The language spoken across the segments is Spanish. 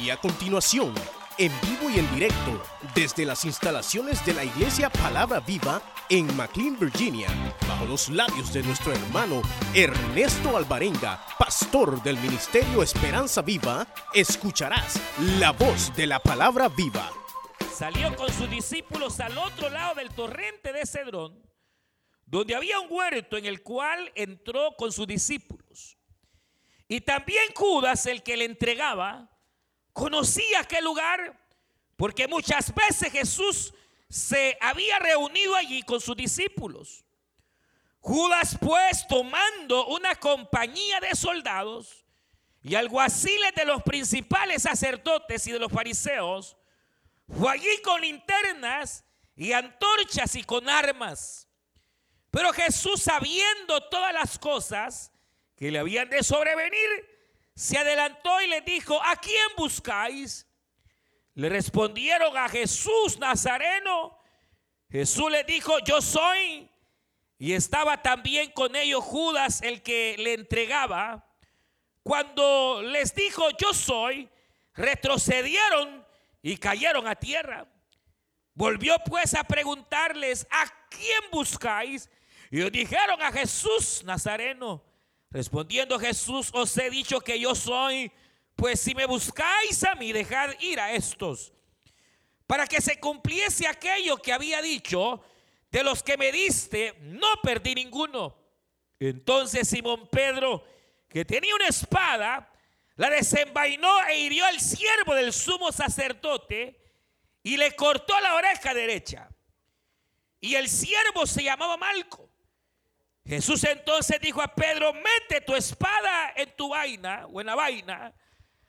Y a continuación, en vivo y en directo, desde las instalaciones de la Iglesia Palabra Viva en McLean, Virginia, bajo los labios de nuestro hermano Ernesto Alvarenga, pastor del Ministerio Esperanza Viva, escucharás la voz de la Palabra Viva. Salió con sus discípulos al otro lado del torrente de Cedrón, donde había un huerto en el cual entró con sus discípulos. Y también Judas, el que le entregaba, conocía aquel lugar porque muchas veces Jesús se había reunido allí con sus discípulos. Judas pues tomando una compañía de soldados y alguaciles de los principales sacerdotes y de los fariseos, fue allí con linternas y antorchas y con armas. Pero Jesús sabiendo todas las cosas que le habían de sobrevenir, se adelantó y le dijo, ¿a quién buscáis? Le respondieron a Jesús Nazareno. Jesús le dijo, yo soy. Y estaba también con ellos Judas, el que le entregaba. Cuando les dijo, yo soy, retrocedieron y cayeron a tierra. Volvió pues a preguntarles, ¿a quién buscáis? Y dijeron a Jesús Nazareno. Respondiendo Jesús, os he dicho que yo soy, pues si me buscáis a mí, dejad ir a estos, para que se cumpliese aquello que había dicho, de los que me diste, no perdí ninguno. Entonces Simón Pedro, que tenía una espada, la desenvainó e hirió al siervo del sumo sacerdote y le cortó la oreja derecha. Y el siervo se llamaba Malco. Jesús entonces dijo a Pedro, mete tu espada en tu vaina o en la vaina.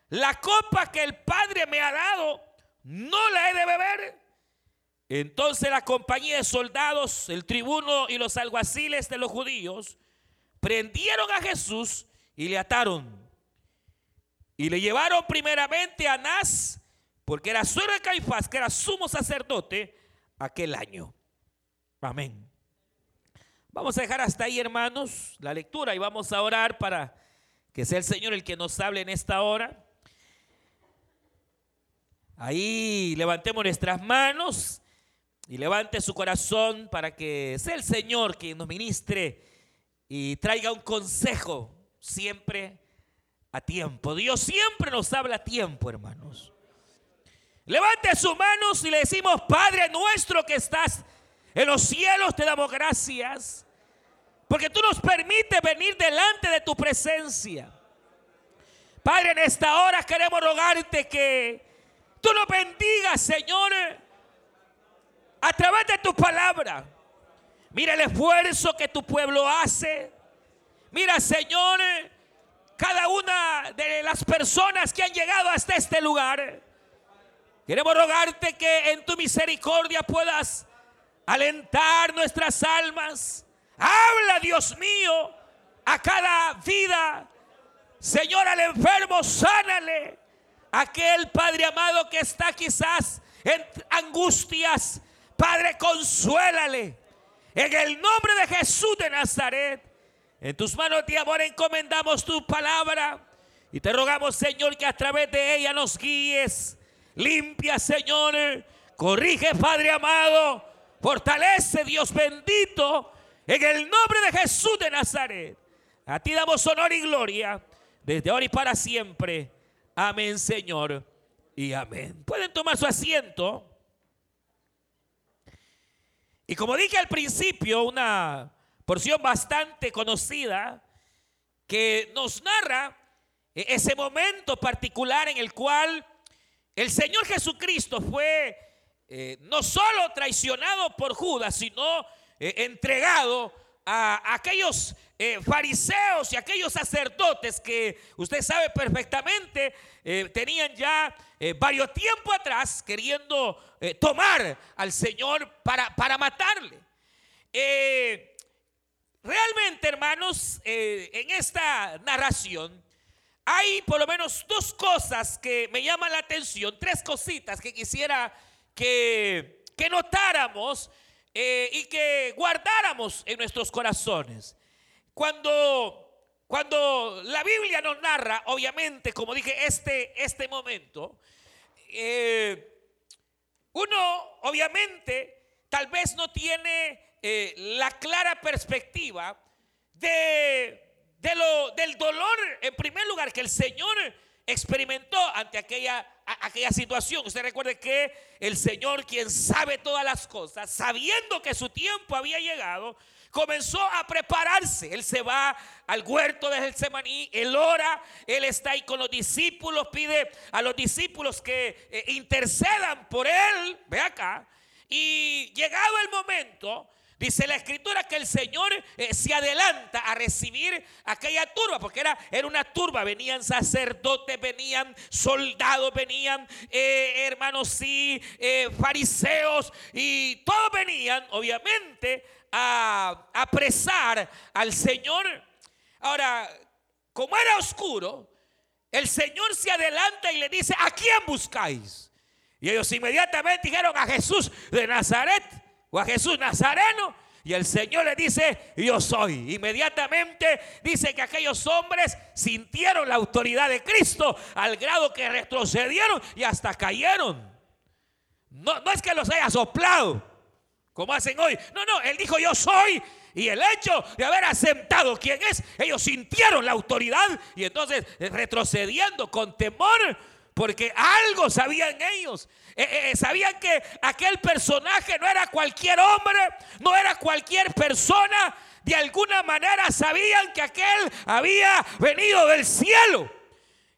La copa que el Padre me ha dado, no la he de beber. Entonces la compañía de soldados, el tribuno y los alguaciles de los judíos, prendieron a Jesús y le ataron. Y le llevaron primeramente a Anás, porque era suegro de Caifás, que era sumo sacerdote aquel año. Amén. Vamos a dejar hasta ahí, hermanos, la lectura y vamos a orar para que sea el Señor el que nos hable en esta hora. Ahí levantemos nuestras manos y levante su corazón para que sea el Señor quien nos ministre y traiga un consejo siempre a tiempo. Dios siempre nos habla a tiempo, hermanos. Levante sus manos y le decimos, Padre nuestro que estás en los cielos, te damos gracias porque tú nos permites venir delante de tu presencia. Padre, en esta hora queremos rogarte que tú nos bendigas, Señor, a través de tu palabra. Mira el esfuerzo que tu pueblo hace. Mira, Señor, cada una de las personas que han llegado hasta este lugar. Queremos rogarte que en tu misericordia puedas alentar nuestras almas Habla, Dios mío, a cada vida. Señor, al enfermo, sánale. Aquel Padre amado que está quizás en angustias, Padre, consuélale. En el nombre de Jesús de Nazaret, en tus manos de amor encomendamos tu palabra. Y te rogamos, Señor, que a través de ella nos guíes. Limpia, Señor. Corrige, Padre amado. Fortalece, Dios bendito en el nombre de Jesús de Nazaret. A ti damos honor y gloria desde ahora y para siempre. Amén, Señor. Y amén. Pueden tomar su asiento. Y como dije al principio, una porción bastante conocida que nos narra ese momento particular en el cual el Señor Jesucristo fue eh, no solo traicionado por Judas, sino eh, entregado a aquellos eh, fariseos y aquellos sacerdotes que usted sabe perfectamente eh, tenían ya varios tiempo atrás queriendo tomar al Señor para, para matarle. realmente, hermanos, en esta narración hay por lo menos dos cosas que me llaman la atención, tres cositas que quisiera que, que notáramos eh, y que guardáramos en nuestros corazones. Cuando cuando la Biblia nos narra, obviamente, como dije, este, este momento, eh, uno obviamente tal vez no tiene eh, la clara perspectiva de, de lo, del dolor, en primer lugar, que el Señor experimentó ante aquella, aquella situación. Usted recuerde que el Señor, quien sabe todas las cosas, sabiendo que su tiempo había llegado, comenzó a prepararse. Él se va al huerto de Getsemaní, él ora, él está ahí con los discípulos, pide a los discípulos que eh, intercedan por él, ve acá, y llegado el momento, Dice la escritura que el Señor eh, se adelanta a recibir aquella turba, porque era, era una turba, venían sacerdotes, venían soldados, venían eh, hermanos, sí, fariseos, y todos venían, obviamente, a apresar al Señor. Ahora, como era oscuro, el Señor se adelanta y le dice, ¿a quién buscáis? Y ellos inmediatamente dijeron a Jesús de Nazaret a Jesús Nazareno. Y el Señor le dice, yo soy. Inmediatamente dice que aquellos hombres sintieron la autoridad de Cristo al grado que retrocedieron y hasta cayeron. No, no es que los haya soplado, como hacen hoy. No, no, él dijo yo soy. Y el hecho de haber aceptado quién es, ellos sintieron la autoridad y entonces retrocediendo con temor, porque algo sabían ellos. Eh, eh, sabían que aquel personaje no era cualquier hombre, no era cualquier persona. De alguna manera sabían que aquel había venido del cielo.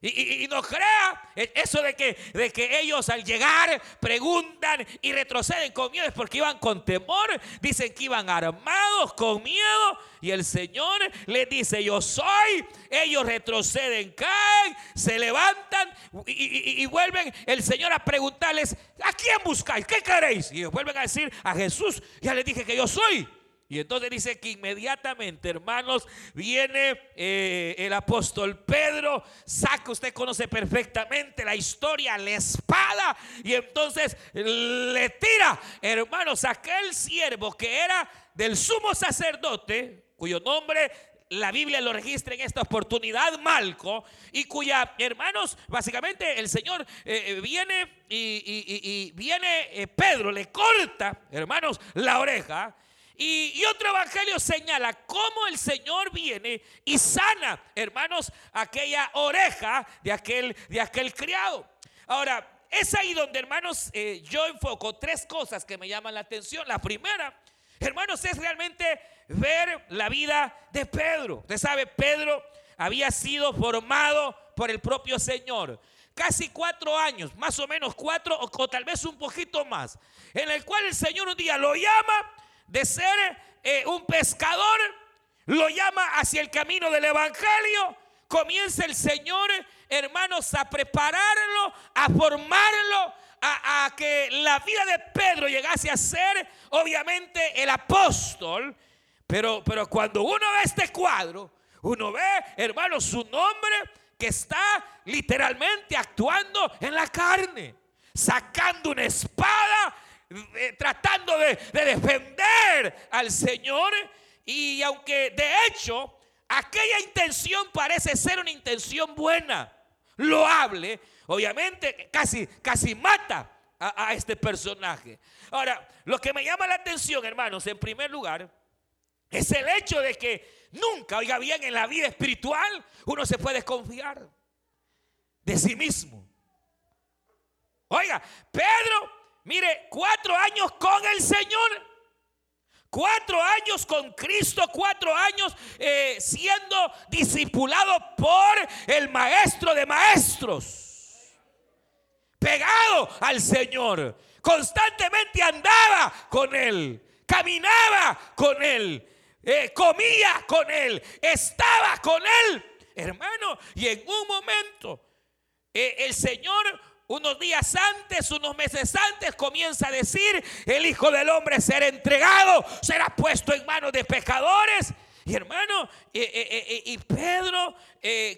Y, no crea eso de que, de que ellos al llegar preguntan y retroceden con miedo es porque iban con temor. Dicen que iban armados con miedo. Y el Señor les dice, yo soy. Ellos retroceden, caen, se levantan y, vuelven el Señor a preguntarles, ¿a quién buscáis? ¿Qué queréis? Y vuelven a decir, a Jesús. Ya les dije que yo soy. Y entonces dice que inmediatamente, hermanos, viene eh, el apóstol Pedro, saca, usted conoce perfectamente la historia, la espada, y entonces le tira, hermanos, aquel siervo que era del sumo sacerdote, cuyo nombre la Biblia lo registra en esta oportunidad, Malco, y cuya, hermanos, básicamente el Señor eh, eh, viene y, viene Pedro, le corta, hermanos, la oreja. Y, otro evangelio señala cómo el Señor viene y sana, hermanos, aquella oreja de aquel, de aquel criado. Ahora, es ahí donde, hermanos, eh, yo enfoco tres cosas que me llaman la atención. La primera, hermanos, es realmente ver la vida de Pedro. Usted sabe, Pedro había sido formado por el propio Señor casi cuatro años, más o menos cuatro o, o, tal vez un poquito más, en el cual el Señor un día lo llama de ser eh, un pescador, lo llama hacia el camino del Evangelio. Comienza el Señor, hermanos, a prepararlo, a formarlo, a, que la vida de Pedro llegase a ser, obviamente, el apóstol. Pero, pero cuando uno ve este cuadro, uno ve, hermanos, su nombre que está literalmente actuando en la carne, sacando una espada eh, tratando de, defender al Señor. Y aunque de hecho aquella intención parece ser una intención buena, loable, obviamente casi, casi mata a, a, este personaje. Ahora, lo que me llama la atención, hermanos, en primer lugar, es el hecho de que nunca, oiga bien, en la vida espiritual uno se puede desconfiar de sí mismo. Oiga, Pedro Mire, cuatro años con el Señor. Cuatro años con Cristo, cuatro años eh, siendo discipulado por el maestro de maestros. Pegado al Señor. Constantemente andaba con Él. Caminaba con Él. Eh, comía con Él. Estaba con Él. Hermano, y en un momento eh, el Señor unos días antes, unos meses antes, comienza a decir, el Hijo del Hombre será entregado, será puesto en manos de pecadores. Y hermano, eh, eh, eh, y Pedro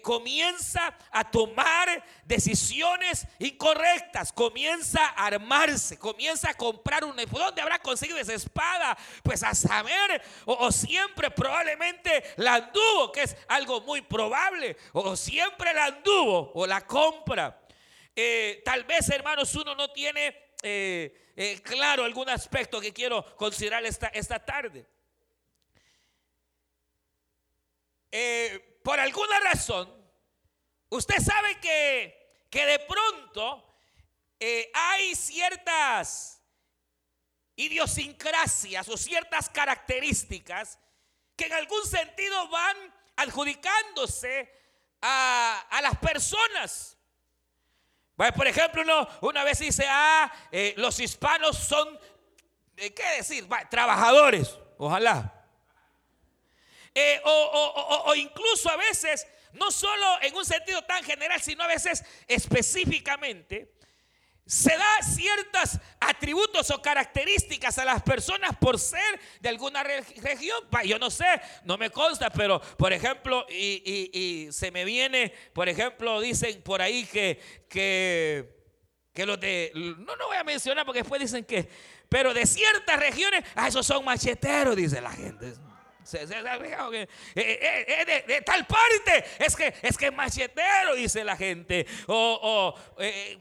comienza a tomar decisiones incorrectas, comienza a armarse, comienza a comprar una... ¿Dónde habrá conseguido esa espada? Pues a saber, o, siempre probablemente la anduvo, que es algo muy probable, o siempre la anduvo o la compra. Tal vez, hermanos, uno no tiene claro algún aspecto que quiero considerar esta, esta tarde. Eh, por alguna razón, usted sabe que, que de pronto eh, hay ciertas idiosincrasias o ciertas características que en algún sentido van adjudicándose a, las personas. Por ejemplo, uno una vez dice, ah, eh, los hispanos son, ¿qué decir? trabajadores, ojalá. Eh, o, incluso a veces, no solo en un sentido tan general, sino a veces específicamente, se da ciertos atributos o características a las personas por ser de alguna región. Yo no sé, no me consta, pero por ejemplo, y, se me viene, por ejemplo, dicen por ahí que, que, que los de, no, no voy a mencionar porque después dicen que, pero de ciertas regiones, ah, esos son macheteros, dice la gente. Eh, eh, eh, de, tal parte es que es que machetero, dice la gente. O,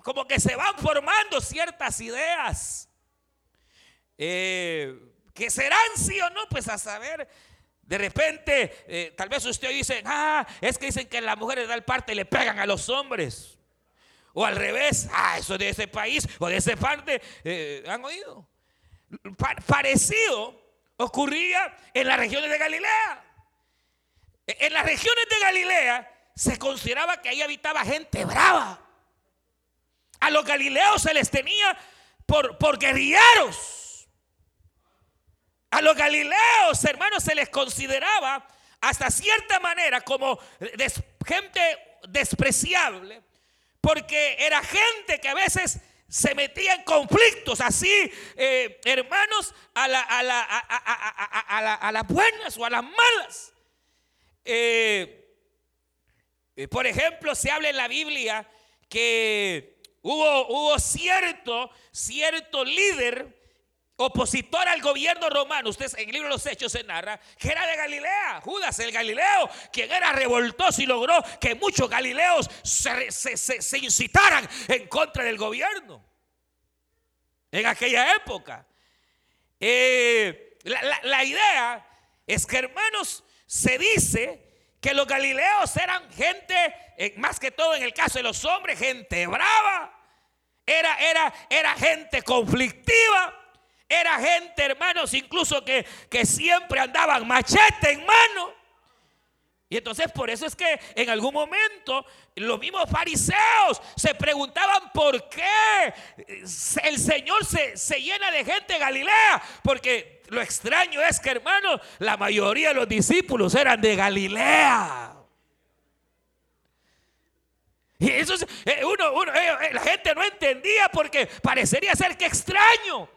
como que se van formando ciertas ideas. que serán sí o no, pues a saber. De repente, tal vez usted dice, ah, es que dicen que las mujeres de tal parte le pegan a los hombres. O al revés, ah, eso de ese país o de esa parte, ¿han oído? parecido ocurría en las regiones de Galilea. E-, en las regiones de Galilea se consideraba que ahí habitaba gente brava. A los galileos se les tenía por, por guerrilleros. A los galileos, hermanos, se les consideraba hasta cierta manera como gente despreciable, porque era gente que a veces se metía en conflictos así, eh, hermanos, a, las buenas o a las malas. Eh, eh, por ejemplo, se habla en la Biblia que hubo, cierto líder opositor al gobierno romano, ustedes en el libro de los Hechos se narra, que era de Galilea, Judas el Galileo, quien era revoltoso y logró que muchos galileos se, incitaran en contra del gobierno. En aquella época. Eh, la, idea es que, hermanos, se dice que los galileos eran gente, eh, más que todo en el caso de los hombres, gente brava. Era, era, era gente conflictiva. Era gente, hermanos, incluso que, que siempre andaban machete en mano. Y entonces por eso es que en algún momento los mismos fariseos se preguntaban por qué el Señor se, se llena de gente de Galilea. Porque lo extraño es que, hermanos, la mayoría de los discípulos eran de Galilea. Y eso eh, uno, uno, eh, la gente no entendía porque parecería ser que extraño.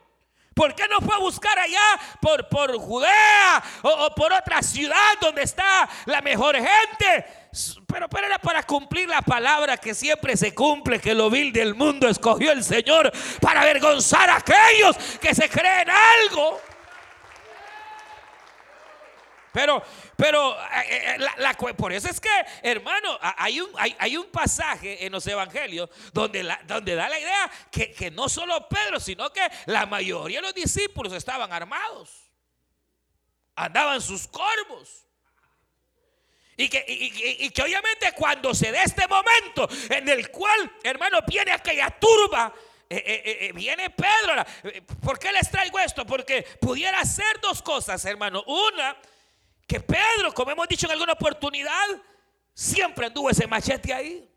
¿Por qué no fue a buscar allá por, por Judea o, por otra ciudad donde está la mejor gente? Pero, pero, era para cumplir la palabra que siempre se cumple, que lo vil del mundo escogió el Señor para avergonzar a aquellos que se creen algo. Pero, pero eh, eh, por eso es que, hermano, hay un, hay, un pasaje en los evangelios donde, donde da la idea que, no solo Pedro, sino que la mayoría de los discípulos estaban armados. Andaban sus corvos. Y que, y, que, obviamente cuando se dé este momento en el cual, hermano, viene aquella turba, eh, viene Pedro. ¿Por qué les traigo esto? Porque pudiera ser dos cosas, hermano. Una, que Pedro, como hemos dicho en alguna oportunidad, siempre anduvo ese machete ahí.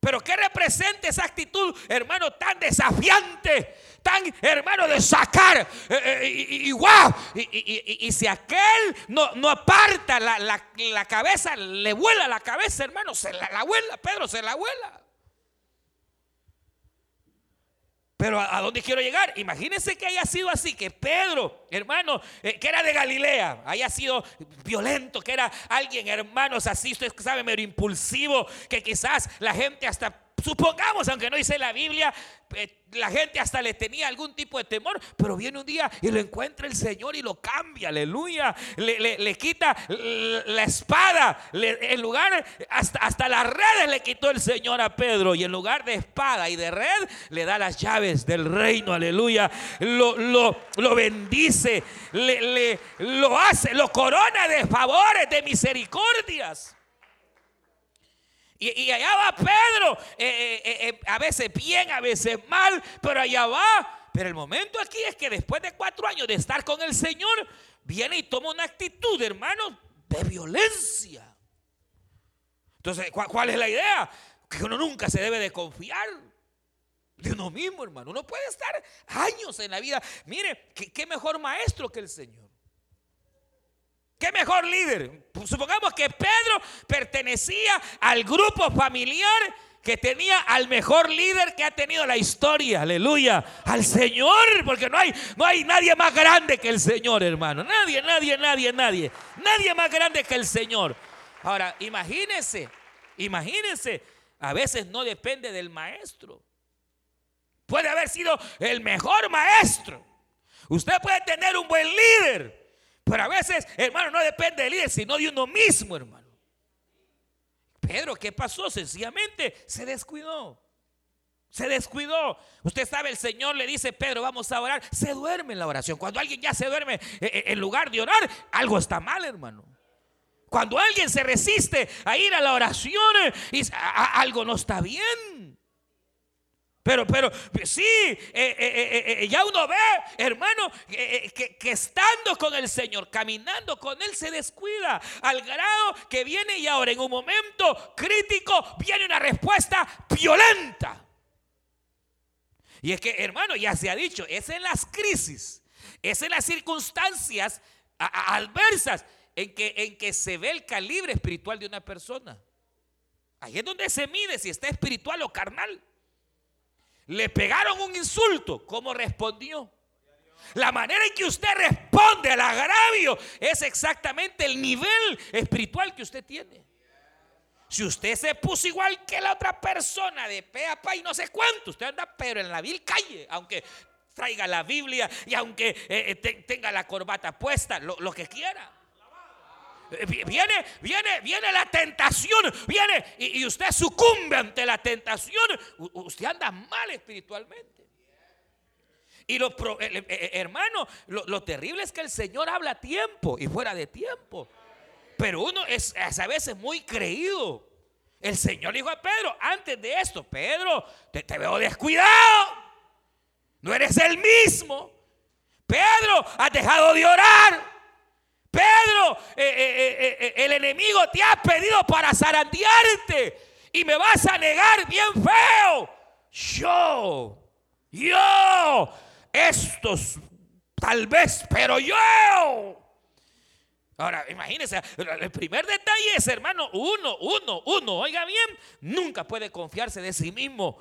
Pero ¿qué representa esa actitud, hermano, tan desafiante? Tan, hermano, de sacar. Eh, eh, y, wow. Y, si aquel no, no aparta la, cabeza, le vuela la cabeza, hermano, se la, la vuela. Pedro se la vuela. Pero ¿a, dónde quiero llegar? Imagínense que haya sido así, que Pedro, hermano, eh, que era de Galilea, haya sido violento, que era alguien, hermanos, así, usted sabe, medio impulsivo, que quizás la gente hasta supongamos, aunque no dice la Biblia, eh, la gente hasta le tenía algún tipo de temor, pero viene un día y lo encuentra el Señor y lo cambia, aleluya. Le, quita la espada, en lugar, hasta, hasta las redes le quitó el Señor a Pedro y en lugar de espada y de red, le da las llaves del reino, aleluya. Lo, lo, lo bendice, le, lo hace, lo corona de favores, de misericordias. Y, allá va Pedro, eh, eh, eh, a veces bien, a veces mal, pero allá va. Pero el momento aquí es que después de cuatro años de estar con el Señor, viene y toma una actitud, hermano, de violencia. Entonces, ¿cuál, es la idea? Que uno nunca se debe de confiar de uno mismo, hermano. Uno puede estar años en la vida. Mire, qué mejor maestro que el Señor. ¿Qué mejor líder? Supongamos que Pedro pertenecía al grupo familiar que tenía al mejor líder que ha tenido la historia, aleluya, al Señor, porque no hay, no hay nadie más grande que el Señor, hermano. Nadie, nadie, nadie, nadie. Nadie más grande que el Señor. Ahora, imagínense, imagínense, a veces no depende del maestro. Puede haber sido el mejor maestro. Usted puede tener un buen líder, pero a veces, hermano, no depende del líder, sino de uno mismo, hermano. Pedro, ¿qué pasó? Sencillamente se descuidó. Se descuidó. Usted sabe, el Señor le dice, Pedro, vamos a orar. Se duerme en la oración. Cuando alguien ya se duerme eh, eh, en lugar de orar, algo está mal, hermano. Cuando alguien se resiste a ir a la oración, y algo no está bien. Pero, pero, sí, eh, eh, eh, ya uno ve, hermano, que, que, estando con el Señor, caminando con Él, se descuida al grado que viene y ahora en un momento crítico viene una respuesta violenta. Y es que, hermano, ya se ha dicho, es en las crisis, es en las circunstancias adversas en que, en que se ve el calibre espiritual de una persona. Ahí es donde se mide si está espiritual o carnal. Le pegaron un insulto. ¿Cómo respondió? La manera en que usted responde al agravio es exactamente el nivel espiritual que usted tiene. Si usted se puso igual que la otra persona de pe a pa y no sé cuánto, usted anda pero en la vil calle, aunque traiga la Biblia y aunque eh, eh, tenga la corbata puesta, lo que quiera. Eh, viene, viene, viene la tentación, viene y, usted sucumbe ante la tentación. usted anda mal espiritualmente. Y lo, eh, eh, hermano, lo, terrible es que el Señor habla a tiempo y fuera de tiempo. Pero uno es, a veces muy creído. El Señor dijo a Pedro, antes de esto, Pedro, te, te veo descuidado. No eres el mismo. Pedro, has dejado de orar. Pedro, eh, eh, eh, el enemigo te ha pedido para zarandearte y me vas a negar bien feo. Yo, yo, estos tal vez, pero yo. Ahora, imagínense, el primer detalle es, hermano, uno, uno, uno, oiga bien, nunca puede confiarse de sí mismo.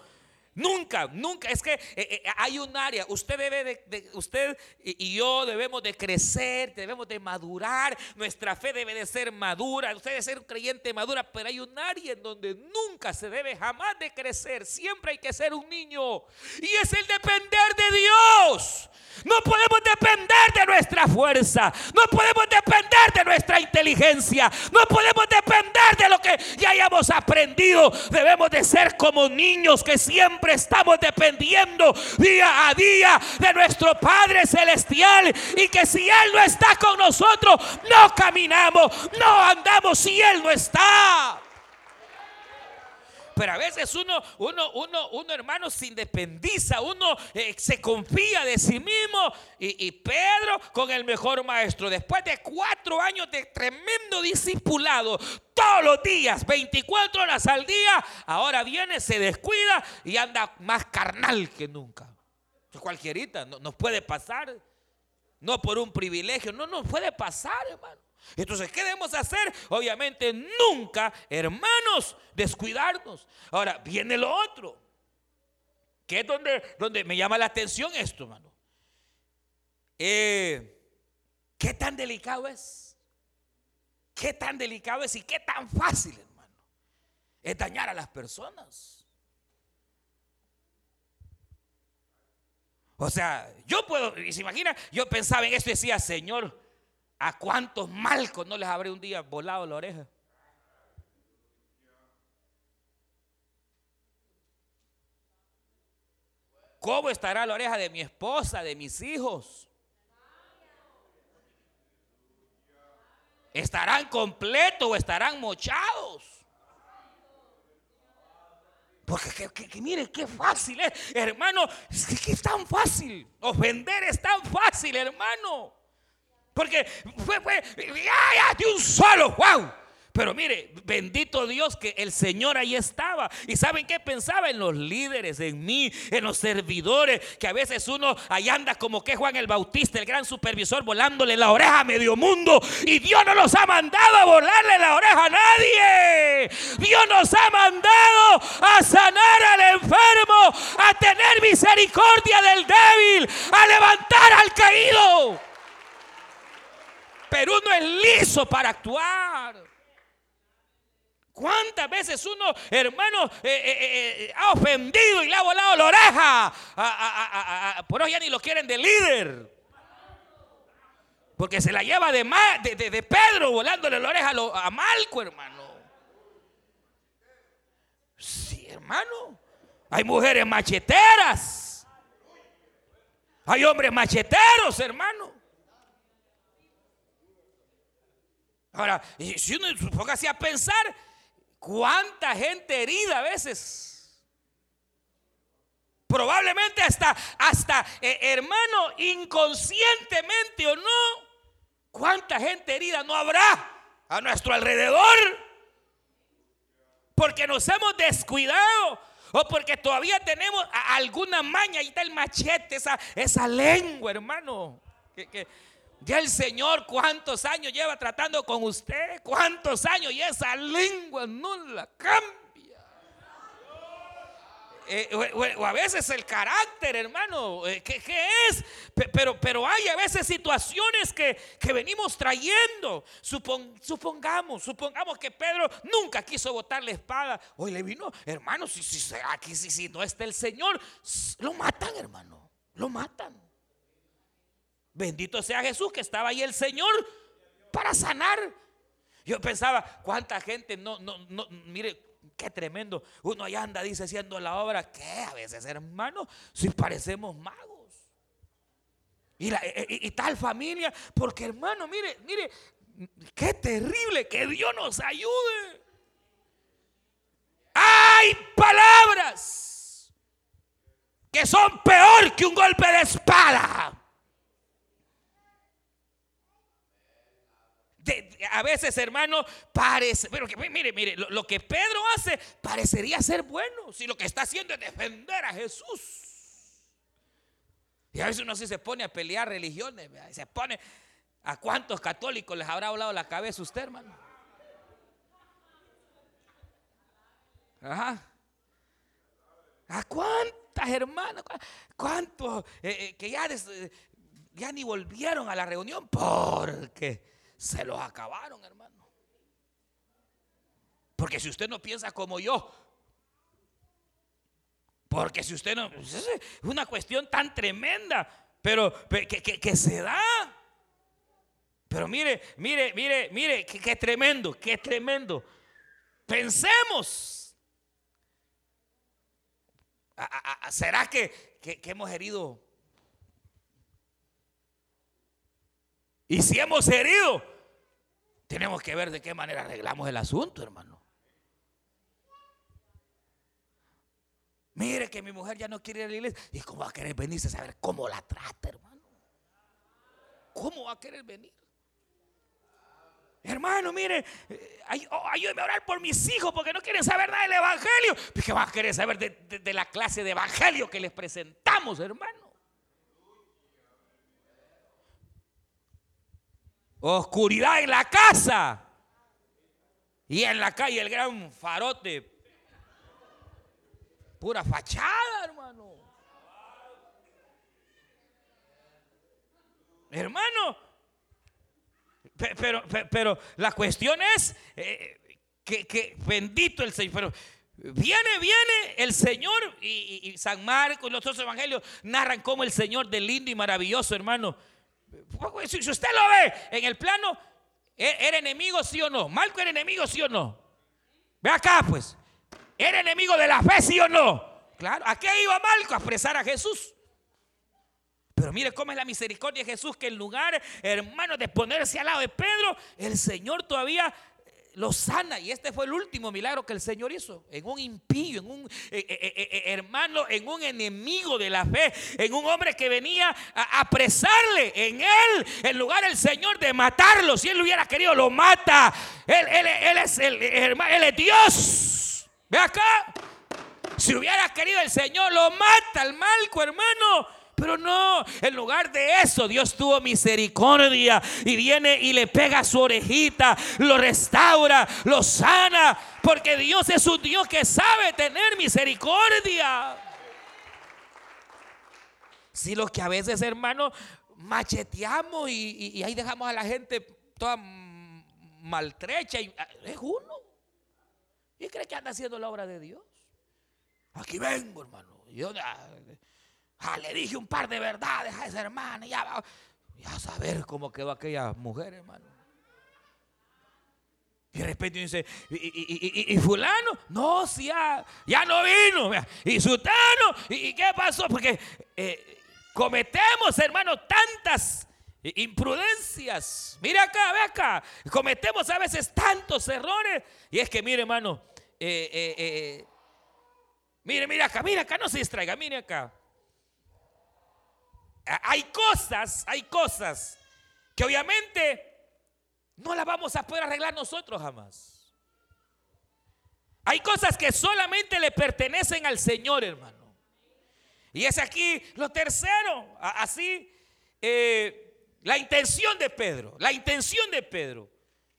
Nunca, nunca. Es que eh, eh, hay un área. Usted debe de, usted y yo debemos de crecer, debemos de madurar. Nuestra fe debe de ser madura. Usted debe ser un creyente madura, pero hay un área en donde nunca se debe jamás de crecer. Siempre hay que ser un niño. Y es el depender de Dios. No podemos depender de nuestra fuerza. No podemos depender de nuestra inteligencia. No podemos depender de lo que ya hayamos aprendido. Debemos de ser como niños que siempre estamos dependiendo día a día de nuestro Padre Celestial. Y que si Él no está con nosotros, no caminamos, no andamos si Él no está. Pero a veces uno, uno, uno, uno hermano se independiza, uno eh, se confía de sí mismo. Y, Pedro con el mejor maestro, después de cuatro años de tremendo discipulado, todos los días, 24 horas al día, ahora viene, se descuida y anda más carnal que nunca. Cualquierita, no, nos puede pasar. No por un privilegio, no nos puede pasar, hermano. Entonces, ¿qué debemos hacer? Obviamente, nunca, hermanos, descuidarnos. Ahora, viene lo otro. Que es donde, me llama la atención esto, hermano. Eh, ¿Qué tan delicado es? ¿Qué tan delicado es y qué tan fácil, hermano? Es dañar a las personas. O sea, yo puedo, y se imagina, yo pensaba en esto y decía, Señor, ¿a cuántos malcos no les habré un día volado la oreja? ¿Cómo estará la oreja de mi esposa, de mis hijos? ¿Estarán completos o estarán mochados? Porque que, mire qué fácil es, hermano, es que es tan fácil. Ofender es tan fácil, hermano. Porque fue, fue, ya, de un solo, wow. Pero mire, bendito Dios que el Señor ahí estaba. ¿Y saben qué pensaba? En los líderes, en mí, en los servidores, que a veces uno ahí anda como que Juan el Bautista, el gran supervisor, volándole la oreja a medio mundo. Y Dios no nos ha mandado a volarle la oreja a nadie. Dios nos ha mandado a sanar al enfermo, a tener misericordia del débil, a levantar al caído. Pero uno es liso para actuar. ¿Cuántas veces uno, hermano, eh, eh, eh, ha ofendido y le ha volado la oreja? por eso ya ni lo quieren de líder. Porque se la lleva de, de, Pedro volándole la oreja a, Malco, hermano. Sí, hermano. Hay mujeres macheteras. Hay hombres macheteros, hermano. Ahora, si uno se ponga así a pensar, ¿Cuánta gente herida a veces? Probablemente hasta, hasta eh, hermano, inconscientemente o no, ¿cuánta gente herida no habrá a nuestro alrededor? Porque nos hemos descuidado o porque todavía tenemos alguna maña, ahí está el machete, esa, esa lengua, hermano. que, ya el Señor cuántos años lleva tratando con usted, cuántos años y esa lengua no la cambia. Eh, o, a veces el carácter, hermano, eh, ¿qué, es? Pero, pero hay a veces situaciones que, venimos trayendo. supongamos, supongamos que Pedro nunca quiso botar la espada. Hoy le vino, hermano, si, si, aquí si, si no está el Señor, lo matan, hermano, lo matan. Bendito sea Jesús que estaba ahí el Señor para sanar. Yo pensaba, cuánta gente no, no, no, mire, qué tremendo. Uno allá anda, dice, haciendo la obra, que a veces, hermano, si parecemos magos. Y, e, e, y, tal familia, porque hermano, mire, mire, qué terrible, que Dios nos ayude. Hay palabras que son peor que un golpe de espada. A veces, hermano, parece, pero mire, mire, lo, que Pedro hace parecería ser bueno, si lo que está haciendo es defender a Jesús. Y a veces uno sí se pone a pelear religiones, se pone, ¿a cuántos católicos les habrá volado la cabeza usted, hermano? Ajá. ¿A cuántas hermanas? ¿Cuántos eh, eh, que ya, ya ni volvieron a la reunión? Porque se los acabaron, hermano. Porque si usted no piensa como yo, porque si usted no, pues es una cuestión tan tremenda, pero que, se da. Pero mire, mire, mire, mire, qué tremendo, qué tremendo. Pensemos. ¿Será que, que, hemos herido? Y si hemos herido, tenemos que ver de qué manera arreglamos el asunto, hermano. Mire que mi mujer ya no quiere ir a la iglesia. ¿Y cómo va a querer venirse a saber cómo la trata, hermano? ¿Cómo va a querer venir? Hermano, mire, eh, ayúdeme a orar por mis hijos porque no quieren saber nada del evangelio. ¿Qué van a querer saber de la clase de evangelio que les presentamos, hermano? Oscuridad en la casa. Y en la calle el gran farote. Pura fachada, hermano. hermano. Pero, pero, la cuestión es eh, que, bendito el Señor. Pero viene, viene el Señor y, San Marcos y los otros evangelios narran cómo el Señor de lindo y maravilloso, hermano. Si, usted lo ve en el plano, ¿e, ¿era enemigo sí o no? ¿Marco era enemigo sí o no? Ve acá pues. ¿Era enemigo de la fe sí o no? Claro, ¿a qué iba Marco? A expresar a Jesús. Pero mire cómo es la misericordia de Jesús, que en lugar, hermano, de ponerse al lado de Pedro, el Señor todavía lo sana. Y este fue el último milagro que el Señor hizo. En un impío, en un eh, eh, hermano, en un enemigo de la fe, en un hombre que venía a apresarle. En él, en lugar el Señor de matarlo, si él lo hubiera querido, lo mata. Él, es, el, él es Dios. Ve acá. Si hubiera querido el Señor, lo mata al malco, hermano. Pero no, en lugar de eso, Dios tuvo misericordia y viene y le pega su orejita, lo restaura, lo sana, porque Dios es un Dios que sabe tener misericordia. Si lo que a veces, hermano, macheteamos y, ahí dejamos a la gente toda maltrecha, ah, es uno. ¿Y cree que anda haciendo la obra de Dios? Aquí vengo, hermano. Yo, ah, le dije un par de verdades a esa hermana. Ya, ya a saber cómo quedó aquella mujer, hermano. Y de repente dice, ¿y, fulano? No, si ya, ya no vino. Y sutano, ¿y, qué pasó? Porque eh, cometemos, hermano, tantas imprudencias. Mira acá, ve acá. Cometemos a veces tantos errores. Y es que, mire, hermano, eh, eh, mire, mira acá, mira acá, no se distraiga, mire acá hay cosas, hay cosas que obviamente no las vamos a poder arreglar nosotros jamás. Hay cosas que solamente le pertenecen al Señor, hermano. Y es aquí lo tercero, así, eh, la intención de Pedro, la intención de Pedro.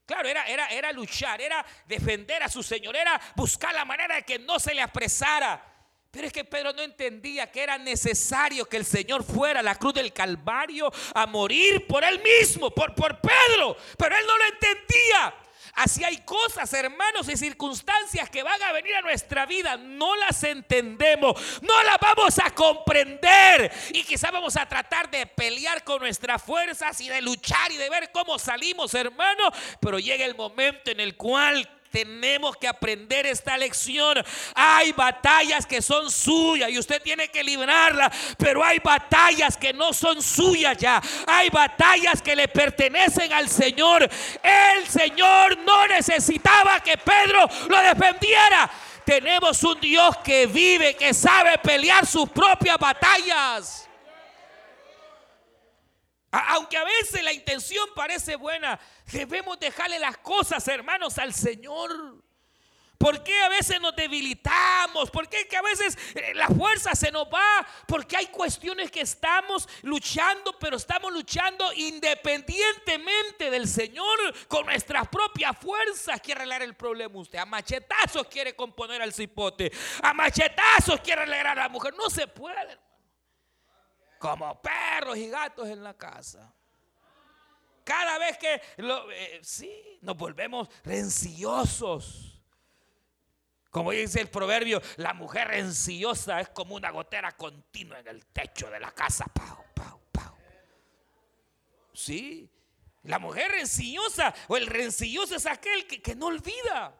Claro, era, era, era luchar, era defender a su Señor, era buscar la manera de que no se le apresara pero es que Pedro no entendía que era necesario que el Señor fuera a la cruz del Calvario a morir por él mismo, por, por Pedro. Pero él no lo entendía. Así hay cosas, hermanos, y circunstancias que van a venir a nuestra vida. No las entendemos, no las vamos a comprender. Y quizás vamos a tratar de pelear con nuestras fuerzas y de luchar y de ver cómo salimos, hermano. Pero llega el momento en el cual tenemos que aprender esta lección. Hay batallas que son suyas y usted tiene que librarlas, pero hay batallas que no son suyas ya. Hay batallas que le pertenecen al Señor. El Señor no necesitaba que Pedro lo defendiera. Tenemos un Dios que vive, que sabe pelear sus propias batallas. Aunque a veces la intención parece buena, debemos dejarle las cosas, hermanos, al Señor. ¿Por qué a veces nos debilitamos? ¿Por qué que a veces eh, la fuerza se nos va? Porque hay cuestiones que estamos luchando, pero estamos luchando independientemente del Señor con nuestras propias fuerzas. Quiere arreglar el problema usted. A machetazos quiere componer al cipote. A machetazos quiere arreglar a la mujer. No se puede como perros y gatos en la casa. Cada vez que lo, eh, sí, nos volvemos rencillosos. Como dice el proverbio, la mujer rencillosa es como una gotera continua en el techo de la casa. Pau, pau, pau. Sí, la mujer rencillosa o el rencilloso es aquel que, que no olvida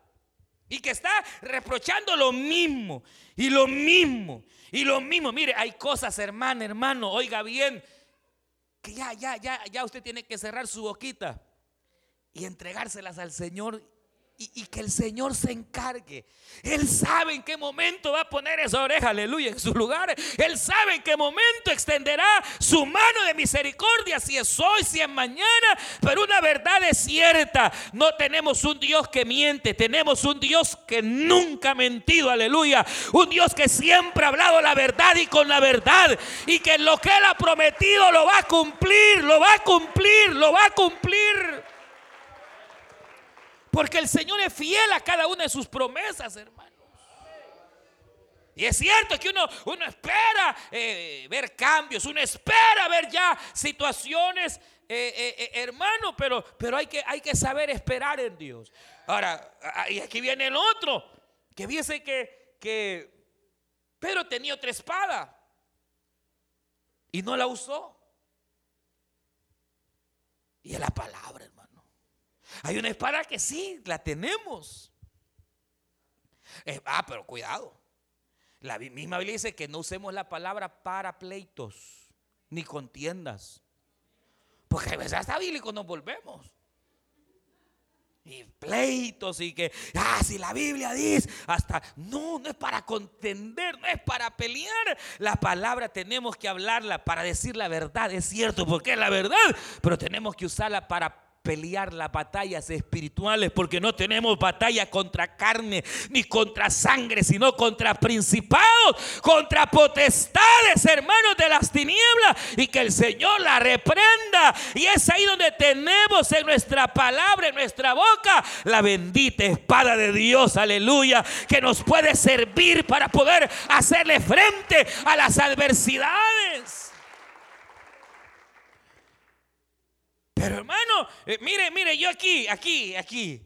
y que está reprochando lo mismo y lo mismo y lo mismo, mire, hay cosas, hermano, hermano, oiga bien, que ya, ya, ya, ya usted tiene que cerrar su boquita y entregárselas al Señor y, que el Señor se encargue. Él sabe en qué momento va a poner esa oreja, aleluya, en su lugar. Él sabe en qué momento extenderá su mano de misericordia, si es hoy, si es mañana. Pero una verdad es cierta, no tenemos un Dios que miente, tenemos un Dios que nunca ha mentido, aleluya. Un Dios que siempre ha hablado la verdad y con la verdad. Y que lo que Él ha prometido lo va a cumplir, lo va a cumplir, lo va a cumplir. Porque el Señor es fiel a cada una de sus promesas, hermanos. Y es cierto que uno, uno espera eh, ver cambios, uno espera ver ya situaciones, eh, eh, hermano, pero, pero hay, que, hay que saber esperar en Dios. Ahora, y aquí viene el otro, que dice que, que Pedro tenía otra espada y no la usó. Y es la palabra. Hay una espada que sí, la tenemos. ah, pero cuidado. La misma Biblia dice que no usemos la palabra para pleitos ni contiendas. Porque a veces hasta bíblico nos volvemos. Y pleitos y que, ah, si la Biblia dice, hasta, no, no es para contender, no es para pelear. La palabra tenemos que hablarla para decir la verdad, es cierto, porque es la verdad, pero tenemos que usarla para pelear las batallas espirituales porque no tenemos batalla contra carne ni contra sangre, sino contra principados, contra potestades, hermanos de las tinieblas, y que el Señor la reprenda. Y es ahí donde tenemos en nuestra palabra, en nuestra boca, la bendita espada de Dios, aleluya, que nos puede servir para poder hacerle frente a las adversidades. Pero hermano, eh, mire, mire, yo aquí, aquí, aquí,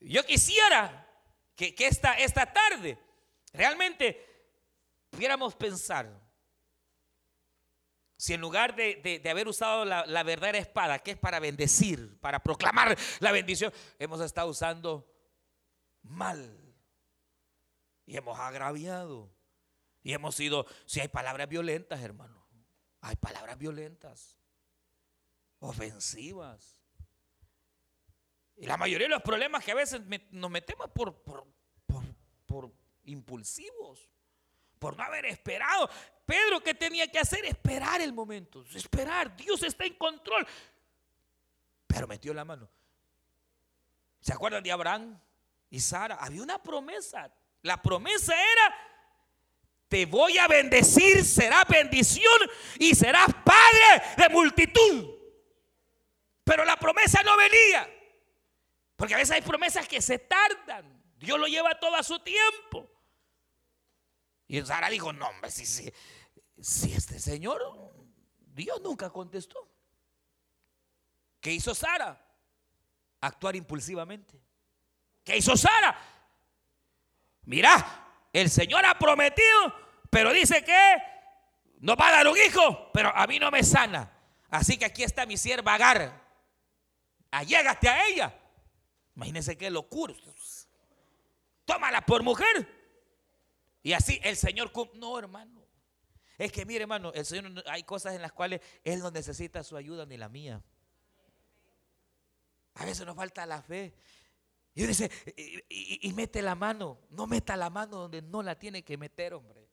yo quisiera que, esta, esta tarde realmente pudiéramos pensar si en lugar de, haber usado la, la, verdadera espada, que es para bendecir, para proclamar la bendición, hemos estado usando mal. Y hemos agraviado. Y hemos sido, si hay palabras violentas, hermano, hay palabras violentas ofensivas. Y la mayoría de los problemas que a veces nos metemos por, por, por, impulsivos, por no haber esperado. Pedro, ¿qué tenía que hacer? Esperar el momento, esperar. Dios está en control. Pero metió la mano. ¿Se acuerdan de Abraham y Sara? Había una promesa. La promesa era, te voy a bendecir, será bendición y serás padre de multitud. Pero la promesa no venía. Porque a veces hay promesas que se tardan. Dios lo lleva todo a su tiempo. Y Sara dijo, no, hombre, si, si, si este señor, Dios nunca contestó. ¿Qué hizo Sara? Actuar impulsivamente. ¿Qué hizo Sara? Mira, el Señor ha prometido, pero dice que no va a dar un hijo, pero a mí no me sana. Así que aquí está mi sierva Agar allégate a ella. Imagínense qué locura. Tómala por mujer. Y así el Señor. No, hermano. Es que mire, hermano, el Señor hay cosas en las cuales Él no necesita su ayuda ni la mía. A veces nos falta la fe. Y dice, y, mete la mano. No meta la mano donde no la tiene que meter, hombre.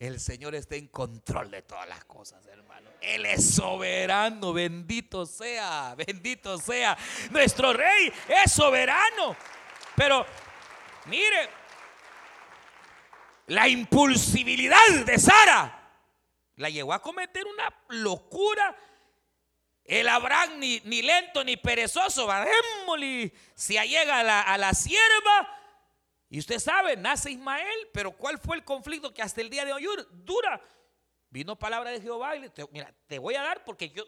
El Señor está en control de todas las cosas, hermano. Él es soberano, bendito sea, bendito sea. Nuestro rey es soberano. Pero, mire, la impulsibilidad de Sara la llevó a cometer una locura. El Abraham ni, lento ni perezoso, si llega a la, a la sierva y usted sabe, nace Ismael, pero ¿cuál fue el conflicto que hasta el día de hoy dura? Vino palabra de Jehová y le dijo, mira, te voy a dar porque yo,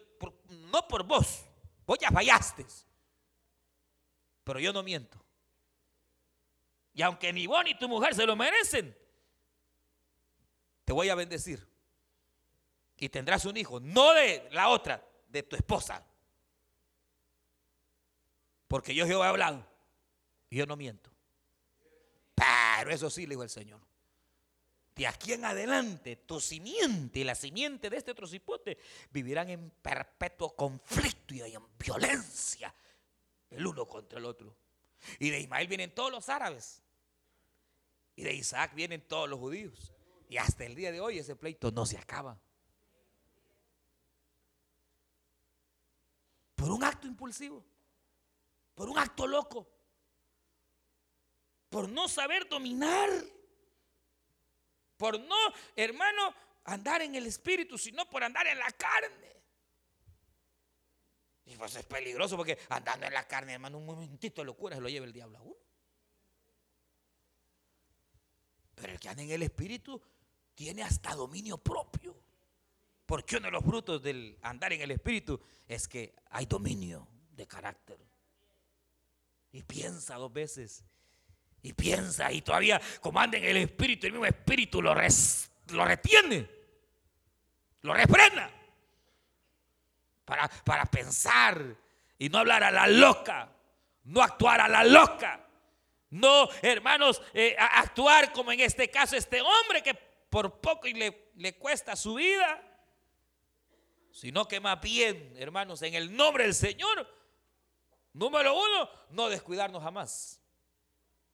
no por vos, vos ya fallaste. Pero yo no miento. Y aunque ni vos ni tu mujer se lo merecen, te voy a bendecir. Y tendrás un hijo, no de la otra, de tu esposa. Porque yo Jehová he hablado y yo no miento. Pero eso sí, le dijo el Señor. De aquí en adelante, tu simiente y la simiente de este otro cipote vivirán en perpetuo conflicto y en violencia el uno contra el otro. Y de Ismael vienen todos los árabes. Y de Isaac vienen todos los judíos. Y hasta el día de hoy ese pleito no se acaba. Por un acto impulsivo. Por un acto loco por no saber dominar, por no, hermano, andar en el espíritu, sino por andar en la carne. Y pues es peligroso porque andando en la carne, hermano, un momentito de locura se lo lleva el diablo a uno. Pero el que anda en el Espíritu tiene hasta dominio propio. Porque uno de los frutos del andar en el Espíritu es que hay dominio de carácter. Y piensa dos veces. Y piensa y todavía como anda en el Espíritu, el mismo Espíritu lo, lo retiene. Lo refrena. Para, para pensar y no hablar a la loca. No actuar a la loca. No, hermanos, eh, actuar como en este caso este hombre que por poco y le, le cuesta su vida, sino que más bien, hermanos, en el nombre del Señor, número uno, no descuidarnos jamás.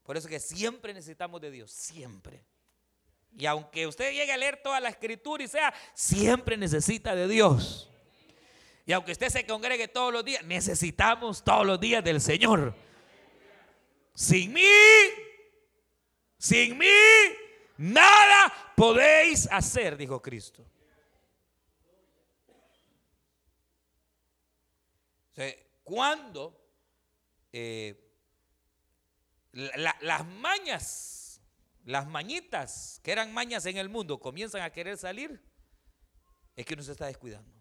Por eso que siempre necesitamos de Dios, siempre. Y aunque usted llegue a leer toda la escritura y sea, siempre necesita de Dios. Y aunque usted se congregue todos los días, necesitamos todos los días del Señor. Sin mí, sin mí, nada podéis hacer, dijo Cristo. cuando eh, las mañas, las mañitas que eran mañas en el mundo comienzan a querer salir, es que uno se está descuidando.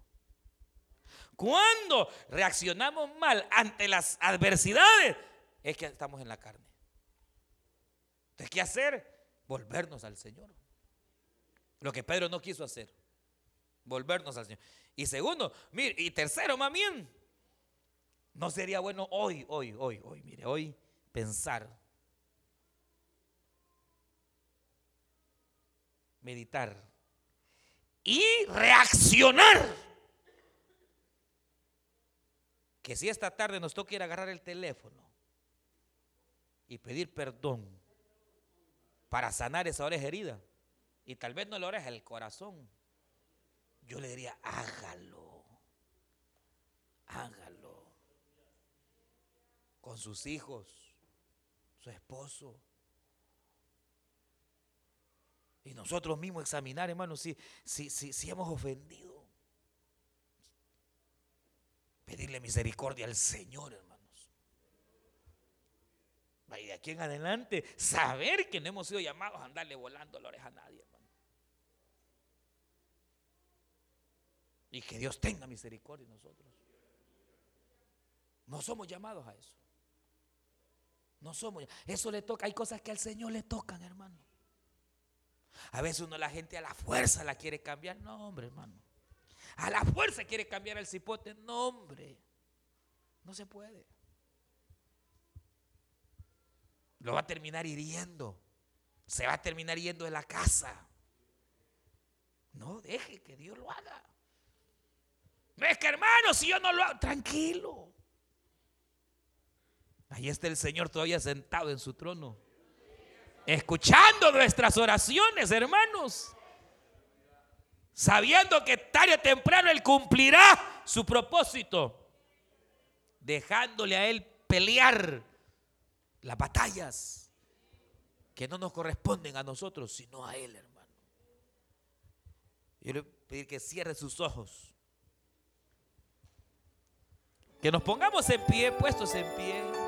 Cuando reaccionamos mal ante las adversidades, es que estamos en la carne. Entonces, ¿qué hacer? Volvernos al Señor. Lo que Pedro no quiso hacer. Volvernos al Señor. Y segundo, mire, y tercero, más bien, no sería bueno hoy, hoy, hoy, hoy, mire, hoy pensar, meditar y reaccionar. Que si esta tarde nos toca ir a agarrar el teléfono y pedir perdón para sanar esa oreja herida, y tal vez no la oreja, el corazón, yo le diría, hágalo, hágalo, con sus hijos, su esposo. Y nosotros mismos examinar, hermanos, si, si, si, si hemos ofendido pedirle misericordia al Señor, hermanos. Y de aquí en adelante, saber que no hemos sido llamados a andarle volando la oreja a nadie, hermano. Y que Dios tenga misericordia de nosotros. No somos llamados a eso. No somos. Eso le toca. Hay cosas que al Señor le tocan, hermano. A veces uno la gente a la fuerza la quiere cambiar. No, hombre, hermano. A la fuerza quiere cambiar el cipote. No, hombre. No se puede. Lo va a terminar hiriendo. Se va a terminar yendo de la casa. No deje que Dios lo haga. No es que hermano, si yo no lo hago, tranquilo. Ahí está el Señor todavía sentado en su trono. Escuchando nuestras oraciones, hermanos sabiendo que tarde o temprano Él cumplirá su propósito, dejándole a Él pelear las batallas que no nos corresponden a nosotros, sino a Él, hermano. Yo le pedir que cierre sus ojos. Que nos pongamos en pie, puestos en pie.